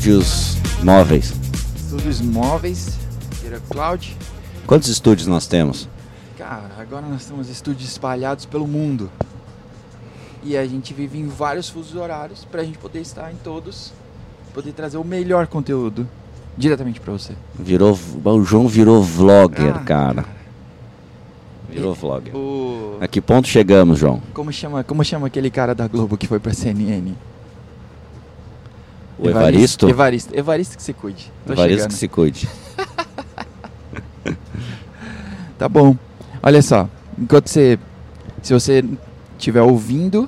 estúdios móveis. Estúdios móveis, Era Cloud. Quantos estúdios nós temos? Cara, agora nós temos estúdios espalhados pelo mundo. E a gente vive em vários fusos horários pra gente poder estar em todos, poder trazer o melhor conteúdo diretamente pra você. Virou, o João virou vlogger, Ah, cara. Virou vlogger. O A que ponto chegamos, João? como chama, como chama aquele cara da Globo que foi pra CNN? O Evaristo? Evaristo, Evaristo que se cuide. Tô Evaristo chegando. que se cuide. Tá bom. Olha só, enquanto você. Se você estiver ouvindo,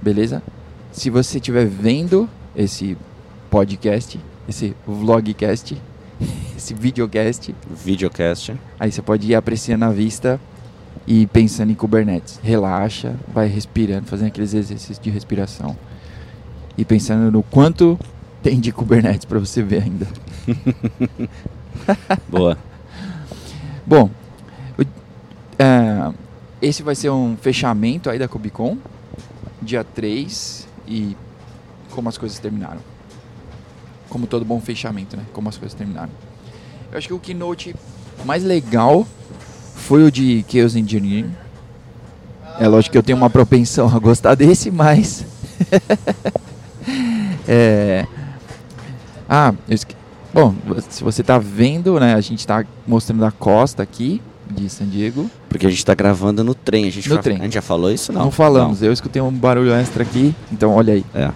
beleza? Se você estiver vendo esse podcast, esse vlogcast, esse videocast, Videocast. aí você pode ir apreciando a vista e pensando em Kubernetes. Relaxa, vai respirando, fazendo aqueles exercícios de respiração. E pensando no quanto tem de Kubernetes para você ver ainda. Boa. Bom, o- é, esse vai ser um fechamento aí da Cubicon, dia 3, e como as coisas terminaram. Como todo bom fechamento, né? Como as coisas terminaram. Eu acho que o keynote mais legal foi o de Chaos Engineering. É lógico que eu tenho uma propensão a gostar desse, mas. é... Ah, eu esque... Bom, se você tá vendo, né? A gente tá mostrando a costa aqui de San Diego. Porque a gente tá gravando no trem. A gente, No fa- trem. A gente já falou isso? Não, Não. falamos, eu escutei um barulho extra aqui, então olha aí. Não. É.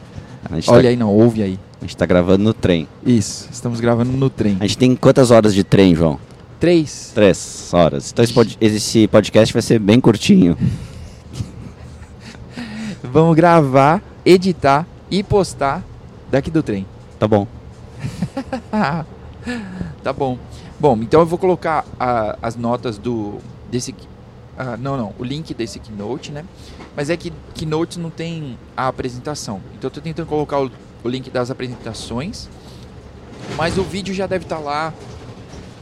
Gente, Olha tá, aí, não, ouve aí. a gente tá gravando no trem. Isso, estamos gravando no trem. A gente tem quantas horas de trem, João? Três. Três horas. Então esse podcast vai ser bem curtinho. Vamos gravar, editar e postar daqui do trem. Tá bom. tá bom. Bom, então eu vou colocar ah, as notas do desse ah, não, não, o link desse keynote, né? Mas é que keynote não tem a apresentação. Então eu tô tentando colocar o, o link das apresentações. Mas o vídeo já deve estar lá.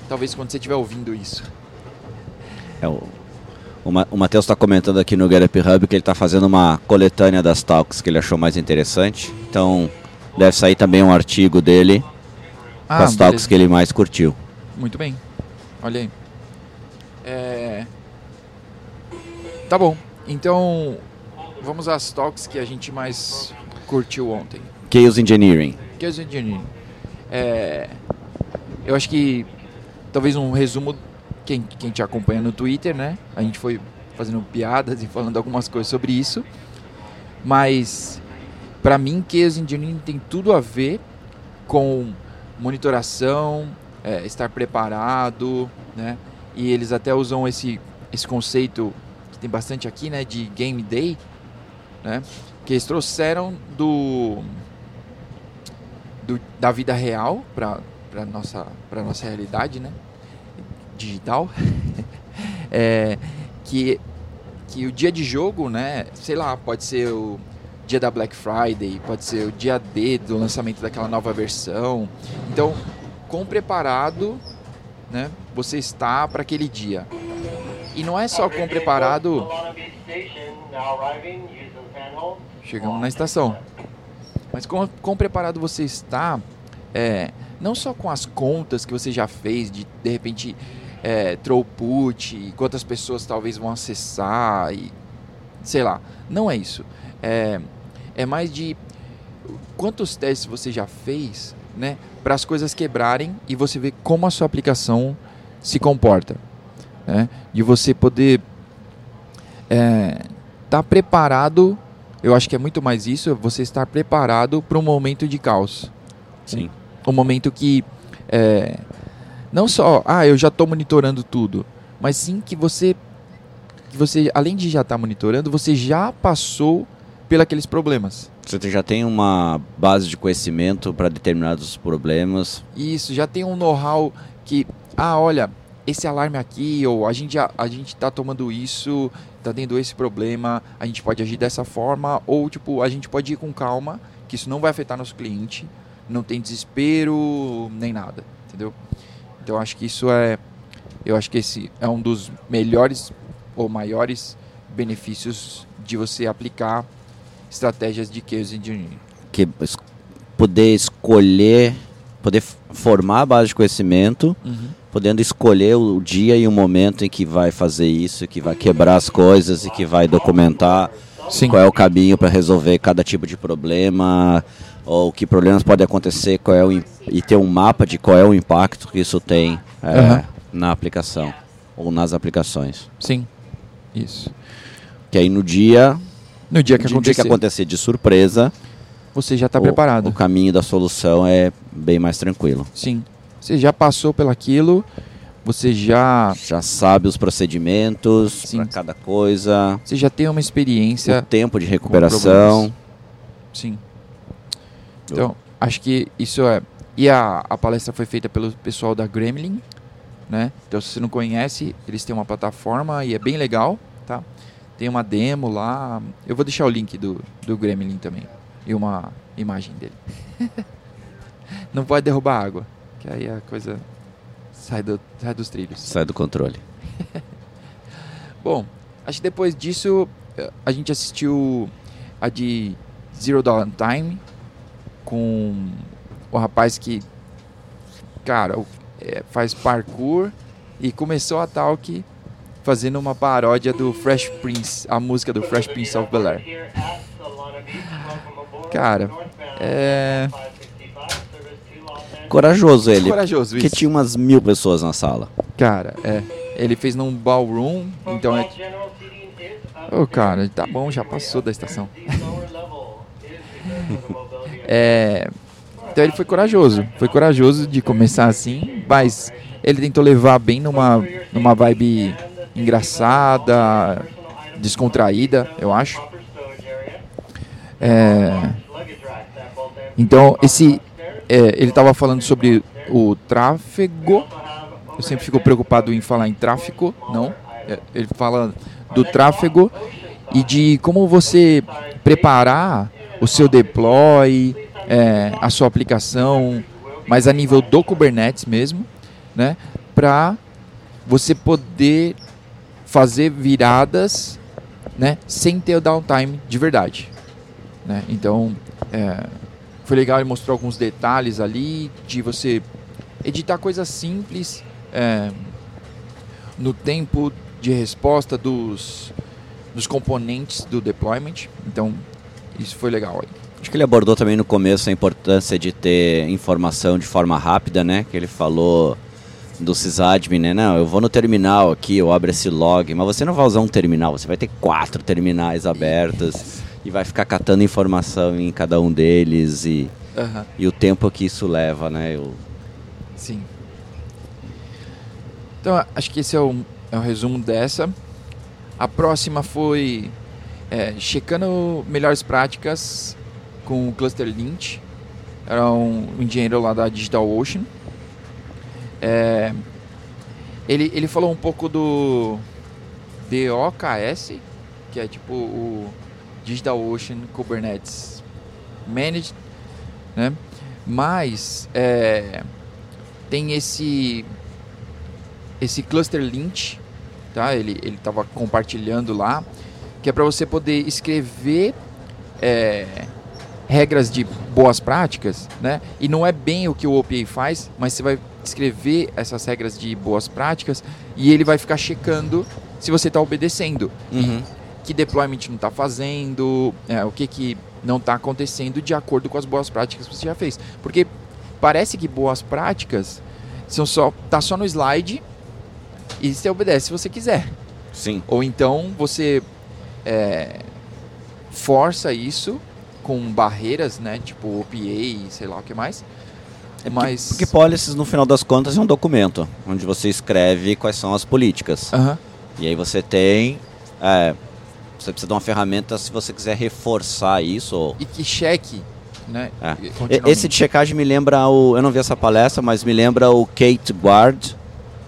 Talvez quando você estiver ouvindo isso. É o, o, Ma- o Matheus está comentando aqui no Get Up Hub que ele está fazendo uma coletânea das talks que ele achou mais interessante. Então deve sair também um artigo dele com as Ah, beleza. que ele mais curtiu. Muito bem. Olha aí. É... Tá bom. Então, vamos às talks que a gente mais curtiu ontem. Chaos Engineering. Chaos Engineering. É... Eu acho que talvez um resumo, quem, quem te acompanha no Twitter, né? A gente foi fazendo piadas e falando algumas coisas sobre isso. Mas, para mim, Chaos Engineering tem tudo a ver com monitoração, é, estar preparado, né? E eles até usam esse, esse conceito que tem bastante aqui, né? De Game Day, né? Que eles trouxeram do, do da vida real para para nossa para nossa realidade, né? Digital, é, que que o dia de jogo, né? Sei lá, pode ser o dia da Black Friday, pode ser o dia D do lançamento daquela nova versão. Então, quão preparado, né? Você está para aquele dia. E não é só quão preparado. Chegamos na estação. Mas quão, quão preparado você está, é, não só com as contas que você já fez, de de repente é, throughput, quantas pessoas talvez vão acessar, e sei lá. Não é isso. É, é mais de quantos testes você já fez, né, para as coisas quebrarem e você ver como a sua aplicação se comporta, né? De você poder estar tá preparado. Eu acho que é muito mais isso, é você estar preparado para um momento de caos Sim. um momento que é, não só, ah, eu já estou monitorando tudo, mas sim que você, que você além de já estar monitorando, você já passou pelos problemas. Você já tem uma base de conhecimento para determinados problemas. Isso, já tem um know-how que, ah, olha, esse alarme aqui, ou a gente, já- a gente tá tomando isso, tá tendo esse problema, a gente pode agir dessa forma, ou tipo, a gente pode ir com calma, que isso não vai afetar nosso cliente, não tem desespero, nem nada, entendeu? Então acho que isso é, eu acho que esse é um dos melhores ou maiores benefícios de você aplicar estratégias de chaos engineering. Que, poder escolher, poder formar a base de conhecimento, Uhum. podendo escolher o dia e o momento em que vai fazer isso, que vai quebrar as coisas e que vai documentar Sim. qual é o caminho para resolver cada tipo de problema ou que problemas podem acontecer, qual é o e ter um mapa de qual é o impacto que isso tem é, Aham. na aplicação ou nas aplicações. Sim. Isso. Que aí no dia, No dia que de- dia acontecer, que acontecer de surpresa, você já está o- preparado. O caminho da solução é bem mais tranquilo. Sim. Você já passou pelaquilo, você já, Já sabe os procedimentos para cada coisa, você já tem uma o experiência. tempo de recuperação. Sim. Então, acho que isso é. E a, a palestra foi feita pelo pessoal da Gremlin, né? Então, se você não conhece, eles têm uma plataforma e é bem legal, tá? Tem uma demo lá. Eu vou deixar o link do, do Gremlin também. E uma imagem dele. não pode derrubar água, que aí a coisa sai, do, sai dos trilhos. Sai do controle. Bom, acho que depois disso eh, a gente assistiu a de Zero Dawn Time com o rapaz que, cara, eh, faz parkour e começou a talk fazendo uma paródia do Fresh Prince, a música do Fresh Prince of Bel Air. Cara, é Corajoso ele. corajoso isso. tinha umas mil pessoas na sala. Cara, é. Ele fez num ballroom, então é. Ô, cara, tá bom, já passou da estação. É, então ele foi corajoso. Foi corajoso de começar assim, mas ele tentou levar bem numa, numa vibe engraçada, descontraída, eu acho. É, então esse é, ele estava falando sobre o tráfego. Eu sempre fico preocupado em falar em tráfico, não. É, Ele fala do tráfego e de como você preparar o seu deploy, é, a sua aplicação, mas a nível do Kubernetes mesmo, né? Para você poder fazer viradas, né? Sem ter o downtime de verdade, né? Então, é, foi legal ele mostrou alguns detalhes ali de você editar coisas simples é, no tempo de resposta dos, dos componentes do deployment. Então, isso foi legal aí. Acho que ele abordou também no começo a importância de ter informação de forma rápida, né? Que ele falou do sysadmin, né? Não, eu vou no terminal aqui, eu abro esse log, mas você não vai usar um terminal, você vai ter quatro terminais abertos e vai ficar catando informação em cada um deles e, e o tempo que isso leva, né? Eu, Sim. Então, acho que esse é o, é o resumo dessa. A próxima foi é, checando melhores práticas com o Cluster Lynch. Era um engenheiro lá da DigitalOcean. É, ele, ele falou um pouco do DOKS, que é tipo o DigitalOcean Kubernetes Managed, né? Mas é, tem esse esse cluster lint, tá? Ele ele estava compartilhando lá, que é para você poder escrever é, regras de boas práticas, né? E não é bem o que o OPA faz, mas você vai escrever essas regras de boas práticas e ele vai ficar checando se você está obedecendo que deployment não está fazendo, é, o que, que não está acontecendo de acordo com as boas práticas que você já fez. Porque parece que boas práticas são só tá só no slide e você obedece se você quiser. Sim. Ou então você é, força isso com barreiras, né? Tipo OPA e sei lá o que mais. Mas Porque policies, no final das contas, é um documento onde você escreve quais são as políticas. Aham. E aí você tem. é, você precisa de uma ferramenta se você quiser reforçar isso. ou- e que cheque, né? É. Esse de checagem me lembra o. Eu não vi essa palestra, mas me lembra o Kate Guard,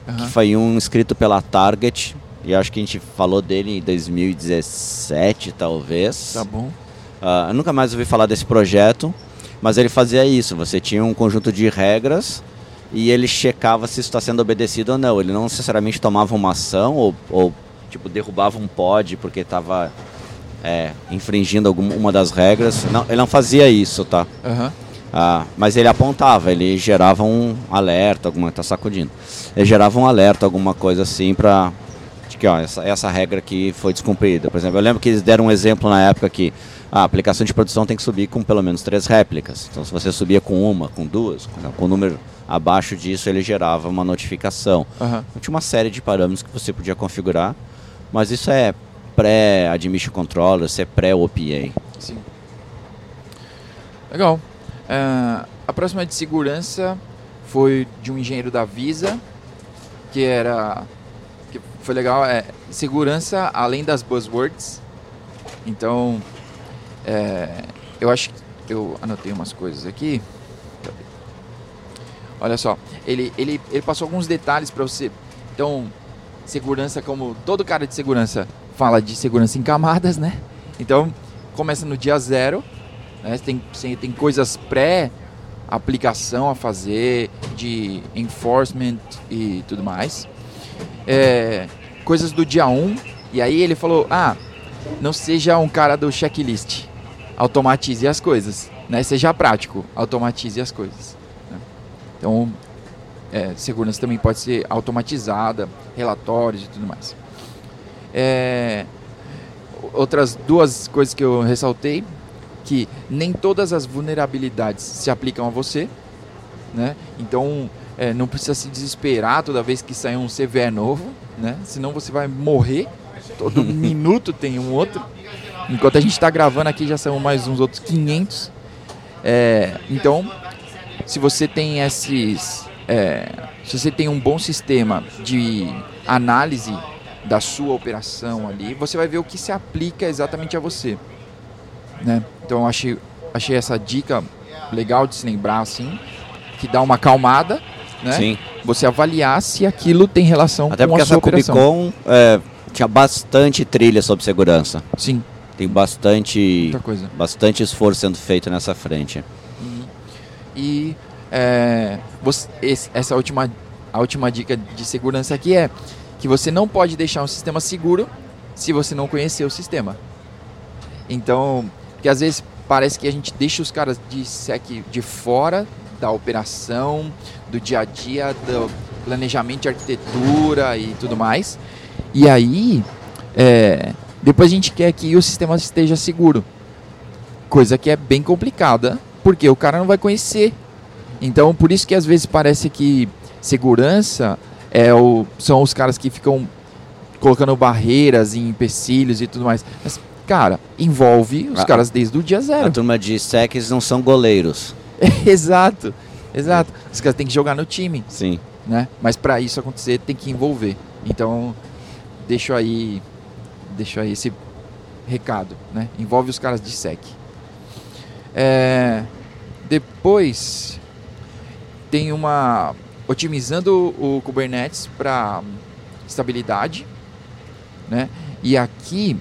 Aham. que foi um escrito pela Target. E acho que a gente falou dele em 2017, talvez. Tá bom. Ah, eu nunca mais ouvi falar desse projeto, mas ele fazia isso. Você tinha um conjunto de regras e ele checava se isso está sendo obedecido ou não. Ele não necessariamente tomava uma ação ou, ou, tipo derrubava um pod porque estava infringindo alguma uma das regras. Não, ele não fazia isso, tá? Aham. Ah, mas ele apontava, ele gerava um alerta, alguma tá sacudindo. Ele gerava um alerta, alguma coisa assim para que ó, essa, essa regra aqui foi descumprida. Por exemplo, eu lembro que eles deram um exemplo na época que a aplicação de produção tem que subir com pelo menos três réplicas. Então, se você subia com uma, com duas, com, o número abaixo disso, ele gerava uma notificação. Aham. Então, tinha uma série de parâmetros que você podia configurar, mas isso é pré-admission controller, isso é pré-OPA. Sim. Legal. Ah, a próxima de segurança foi de um engenheiro da Visa, que era. que foi legal, é segurança além das buzzwords. Então, é, eu acho que eu anotei umas coisas aqui. Olha só, ele, ele, ele passou alguns detalhes para você. Então, segurança, como todo cara de segurança fala de segurança em camadas, né? Então, começa no dia zero, né? Tem, tem coisas pré-aplicação a fazer, de enforcement e tudo mais. É, coisas do dia 1, e aí ele falou, ah, não seja um cara do checklist, automatize as coisas, né? Seja prático, automatize as coisas. né? Então, é, segurança também pode ser automatizada, relatórios e tudo mais. É, outras duas coisas que eu ressaltei, que nem todas as vulnerabilidades se aplicam a você, né? Então, é, não precisa se desesperar toda vez que sair um CVE novo, né? Senão você vai morrer. Todo minuto tem um outro. Enquanto a gente está gravando aqui, já são mais uns outros 500. É, então, se você tem esses, é, se você tem um bom sistema de análise da sua operação ali, você vai ver o que se aplica exatamente a você, né? Então, eu achei, achei essa dica legal de se lembrar assim, que dá uma acalmada, né? Sim. Você avaliar se aquilo tem relação Até com porque a sua essa operação. Cubicon é, tinha bastante trilha sobre segurança. Sim, Tem bastante, bastante esforço sendo feito nessa frente. E é, você- esse- essa última, a última dica de segurança aqui é que você não pode deixar um sistema seguro se você não conhecer o sistema. Então, que às vezes parece que a gente deixa os caras de sec de fora da operação, do dia a dia, do planejamento de arquitetura e tudo mais. E aí, é, depois a gente quer que o sistema esteja seguro. Coisa que é bem complicada, porque o cara não vai conhecer. Então, por isso que às vezes parece que segurança é o, são os caras que ficam colocando barreiras e empecilhos e tudo mais. Mas, cara, envolve os Ah, caras desde o dia A zero. turma de secs não são goleiros. exato, exato. Os caras têm que jogar no time, Sim. né? Mas para isso acontecer tem que envolver. Então, deixo aí, deixo aí esse recado, né? Envolve os caras de sec. É, depois tem uma otimizando o Kubernetes para estabilidade, né? E aqui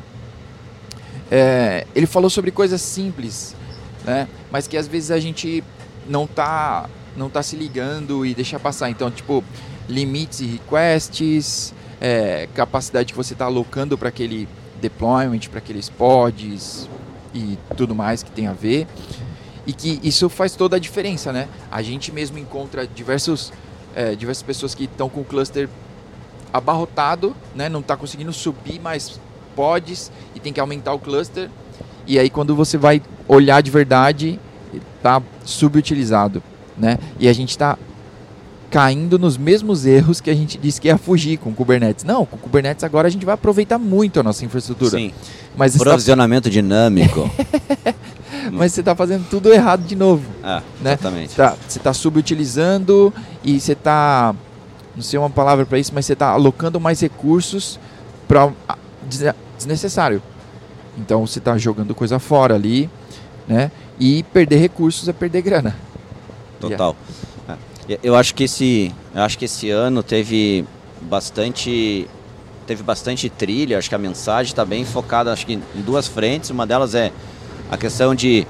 é, ele falou sobre coisas simples, né? Mas que às vezes a gente não tá não tá se ligando e deixa passar. Então, tipo, limites e requests, é, capacidade que você está alocando para aquele deployment, para aqueles pods e tudo mais que tem a ver. E que isso faz toda a diferença, né? A gente mesmo encontra diversos, é, diversas pessoas que estão com o cluster abarrotado, né? Não está conseguindo subir mais pods e tem que aumentar o cluster. E aí quando você vai olhar de verdade, está subutilizado, né? E a gente está caindo nos mesmos erros que a gente disse que ia fugir com o Kubernetes. Não, com o Kubernetes agora a gente vai aproveitar muito a nossa infraestrutura. Sim. Mas está Provisionamento dinâmico. mas você está fazendo tudo errado de novo. ah, Né? exatamente. Tá, você está subutilizando e você está, não sei uma palavra para isso, mas você está alocando mais recursos para desnecessário. Então você está jogando coisa fora ali, né? E perder recursos é perder grana. Total. É. Eu acho que esse, acho que esse ano teve bastante teve bastante trilha, acho que a mensagem está bem focada acho que em duas frentes, uma delas é a questão de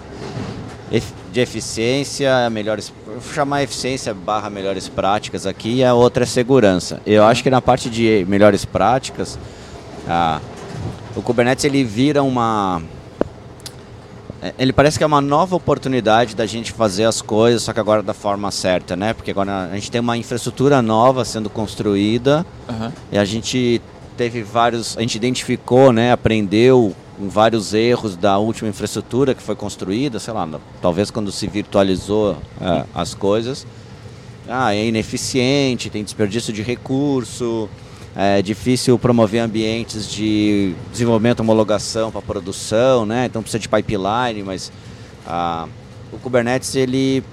de eficiência, melhores, vou chamar eficiência barra melhores práticas aqui, e a outra é segurança. Eu acho que na parte de melhores práticas, o Kubernetes ele vira uma ele parece que é uma nova oportunidade da gente fazer as coisas, só que agora da forma certa, né? Porque agora a gente tem uma infraestrutura nova sendo construída Aham. e a gente teve vários, a gente identificou, né, aprendeu vários erros da última infraestrutura que foi construída, sei lá, talvez quando se virtualizou é, as coisas. Ah, é ineficiente, tem desperdício de recurso, é difícil promover ambientes de desenvolvimento, homologação para produção, né? Então precisa de pipeline, mas ah, o Kubernetes ele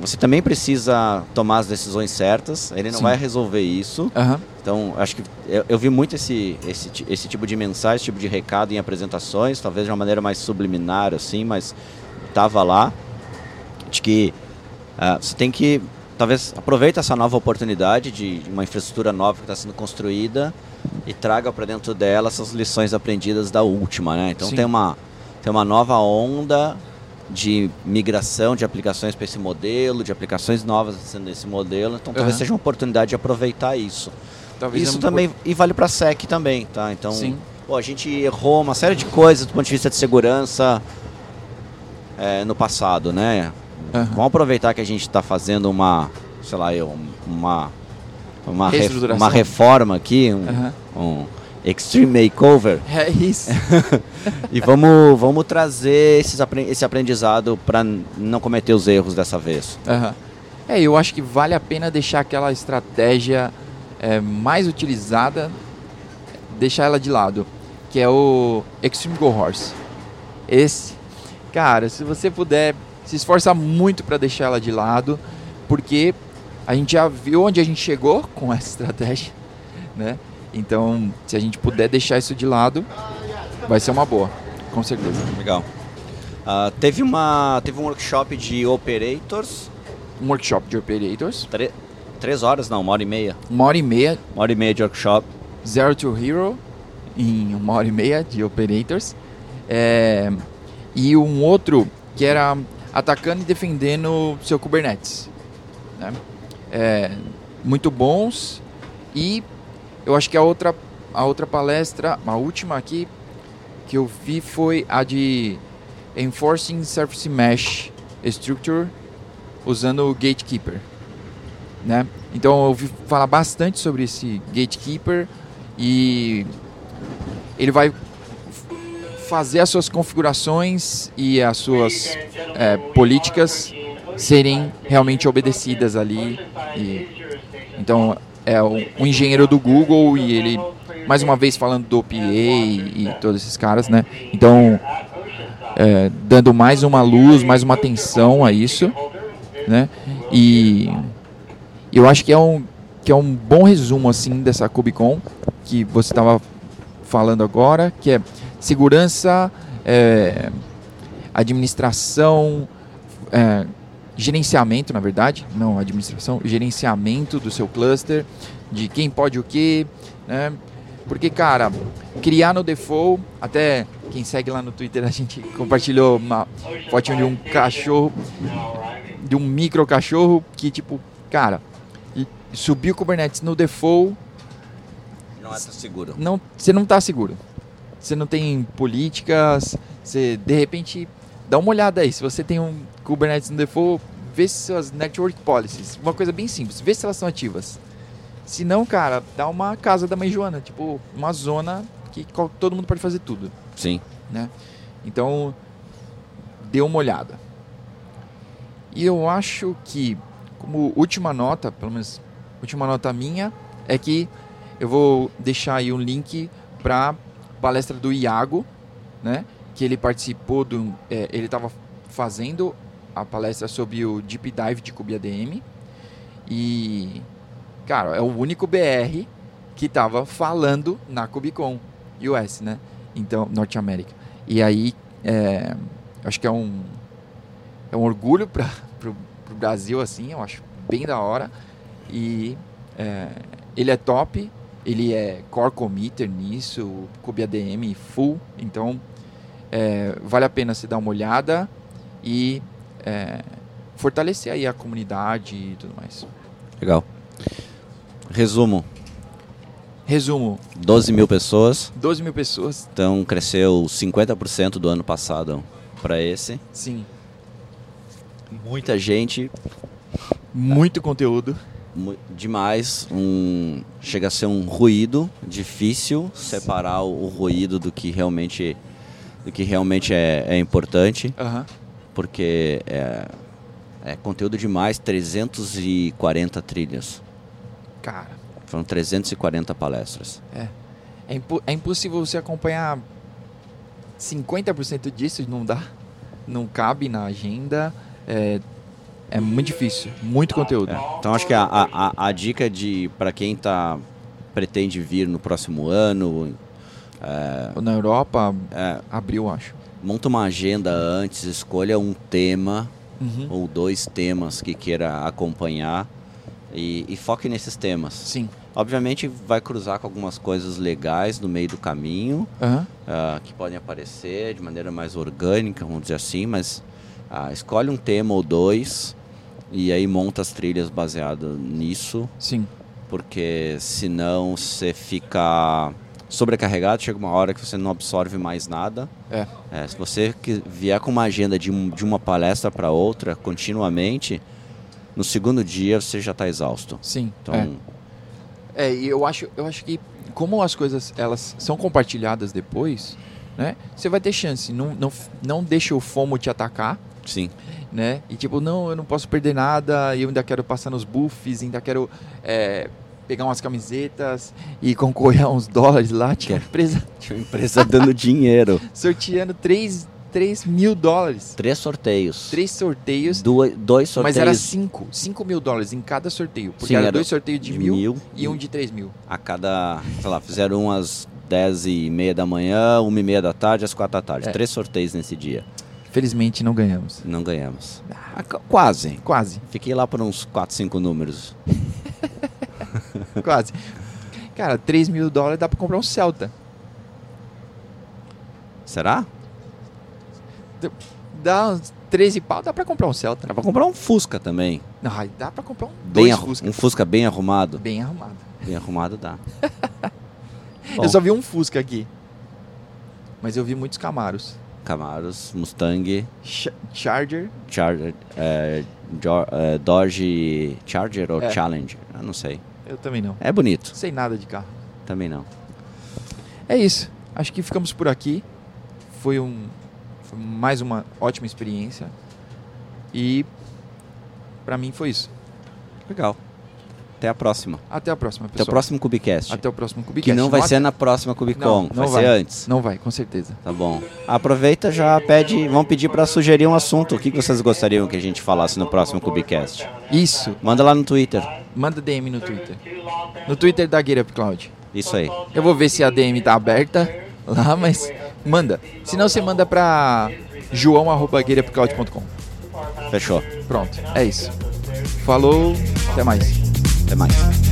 você também precisa tomar as decisões certas. Ele não Sim. vai resolver isso. Aham. Então, acho que eu, eu vi muito esse, esse, esse tipo de mensagem, esse tipo de recado em apresentações, talvez de uma maneira mais subliminar, assim, mas estava lá. De que ah, você tem que, talvez, aproveita essa nova oportunidade de, uma infraestrutura nova que está sendo construída e traga para dentro dela essas lições aprendidas da última, né? Então Sim. tem uma, tem uma nova onda de migração de aplicações para esse modelo, de aplicações novas sendo esse modelo. Então talvez Aham. seja uma oportunidade de aproveitar isso. Talvez Isso é também e vale para SEC também, tá? Então, Sim. pô, a gente errou uma série de coisas do ponto de vista de segurança é, no passado, né? Aham. Vamos aproveitar que a gente está fazendo uma, sei lá, eu, uma uma, uma reforma aqui, um, Aham. um extreme makeover É isso. e vamos vamos trazer esses esse aprendizado para não cometer os erros dessa vez. Aham. É, eu acho que vale a pena deixar aquela estratégia é, mais utilizada, deixar ela de lado, que é o Extreme Go Horse. Esse, cara, se você puder se esforçar muito para deixar ela de lado, porque a gente já viu onde a gente chegou com essa estratégia, né? Então, se a gente puder deixar isso de lado, vai ser uma boa, com certeza. Legal. Ah, teve uma teve um workshop de operators, Um workshop de operators, tre- três horas não, uma hora e meia, uma hora e meia uma hora e meia de workshop. Zero to Hero em uma hora e meia de Operators. É, e um outro que era atacando e defendendo seu Kubernetes. né? É, muito bons. E eu acho que a outra, a outra palestra, a última aqui, que eu vi foi a de Enforcing Surface Mesh Structure usando o Gatekeeper. Né? Então eu ouvi falar bastante sobre esse Gatekeeper e ele vai fazer as suas configurações e as suas é, políticas serem realmente obedecidas ali. E, então é um, engenheiro do Google e ele mais uma vez falando do PA e, e todos esses caras, né? Então é, dando mais uma luz, mais uma atenção a isso, né? E eu acho que é um que é um bom resumo assim dessa KubeCon que você estava falando agora, que é segurança, é, administração, é, gerenciamento, na verdade, não administração, gerenciamento do seu cluster, de quem pode o que, né? Porque, cara, criar no default, até quem segue lá no Twitter, a gente compartilhou uma fotinho de um cachorro, de um micro cachorro que, tipo, cara, subiu o Kubernetes no default, Não é tão seguro. não, você não está seguro. Você não tem políticas, você de repente dá uma olhada aí. Se você tem um Kubernetes no default, vê se suas network policies, uma coisa bem simples, vê se elas são ativas. Se não, cara, dá uma casa da mãe Joana, tipo, uma zona que todo mundo pode fazer tudo, Sim. né? Então, dê uma olhada. E eu acho que, como última nota, pelo menos última nota minha, é que eu vou deixar aí um link para palestra do Iago, né? Que ele participou do, é, ele estava fazendo a palestra sobre o Deep Dive de KubeADM e, cara, é o único BR que estava falando na KubeCon US, né? Então, Norte América. E aí, é, acho que é um é um orgulho para o Brasil, assim, eu acho bem da hora. E é, ele é top, ele é core committer nisso, KubeADM full, então é, vale a pena se dar uma olhada e é, fortalecer aí a comunidade e tudo mais. Legal. Resumo: Resumo, 12 mil pessoas, 12 mil pessoas, então cresceu 50% do ano passado para esse. Sim. Muita gente, Muito conteúdo. Demais. Um, chega a ser um ruído difícil separar o, o ruído do que realmente, do que realmente é, é importante, Aham. porque é, é conteúdo demais. 340 trilhas. Cara, Foram 340 palestras. é. É, impo- é impossível você acompanhar 50% disso, não dá. Não cabe na agenda. É, é muito difícil. Muito conteúdo. É, Então acho que a, a, a- dica de para quem tá pretende vir no próximo ano, é, Na Europa, é, abriu, acho. monta uma agenda antes, escolha um tema Uhum. ou dois temas que queira acompanhar e, e foque nesses temas. Sim. Obviamente vai cruzar com algumas coisas legais no meio do caminho Aham. ah, que podem aparecer de maneira mais orgânica, vamos dizer assim, mas ah, escolhe um tema ou dois e aí monta as trilhas baseado nisso Sim. porque senão você fica sobrecarregado, chega uma hora que você não absorve mais nada. É. É, se você vier com uma agenda de, um- de uma palestra para outra continuamente, no segundo dia você já está exausto. Sim. Então, é. É, e eu acho, eu acho que como as coisas elas são compartilhadas depois, né? Você vai ter chance. Não, não, não deixa o FOMO te atacar, sim, né? E tipo, não, eu não posso perder nada, eu ainda quero passar nos buffs, ainda quero é, pegar umas camisetas e concorrer a uns dólares lá. Tinha uma empresa tinha uma empresa dando dinheiro. sorteando 3, 3 mil dólares. Três sorteios. Três sorteios, Duas- dois sorteios mas era 5. 5 mil dólares em cada sorteio. Porque Sim, era era dois sorteios de, de mil, mil e um de 3 mil. a cada, sei lá, fizeram um às 10 e meia da manhã, uma e meia da tarde, às quatro da tarde. É. Três sorteios nesse dia. Felizmente não ganhamos. Não ganhamos. Ah, qu- quase. Quase. Fiquei lá por uns 4, 5 números. Quase. Cara, 3 mil dólares dá pra comprar um Celta. Será? Dá uns 13 pau, dá pra comprar um Celta. Dá pra comprar um Fusca também. Não, dá pra comprar um Bem Fusca. Um Fusca bem arrumado. Bem arrumado. Bem arrumado dá. Eu só vi um Fusca aqui. Mas eu vi muitos Camaros. Camaros, Mustang, Ch- Charger. Charger, é, é, Dodge Charger ou É. Challenger? Eu não sei. Eu também não. É bonito. Sei nada de carro. Também não. É isso. Acho que ficamos por aqui. Foi um foi mais uma ótima experiência. E pra mim foi isso. Legal. Até a próxima. Até a próxima, Até o pessoal. próximo Cubicast. Até o próximo Cubicast. que não vai Nota- ser na próxima Cubicon, Não, não vai, vai. ser antes. Não vai, com certeza. Tá bom. Aproveita já pede, vão pedir pra sugerir um assunto. O que vocês gostariam que a gente falasse no próximo Cubicast? Isso. Manda lá no Twitter. Manda DM no Twitter. No Twitter da Up Cloud. Isso aí. Eu vou ver se a DM tá aberta lá, mas manda. Se não, você manda pra joão.getupcloud.com. Fechou. Pronto, é isso. Falou, até mais. Até mais.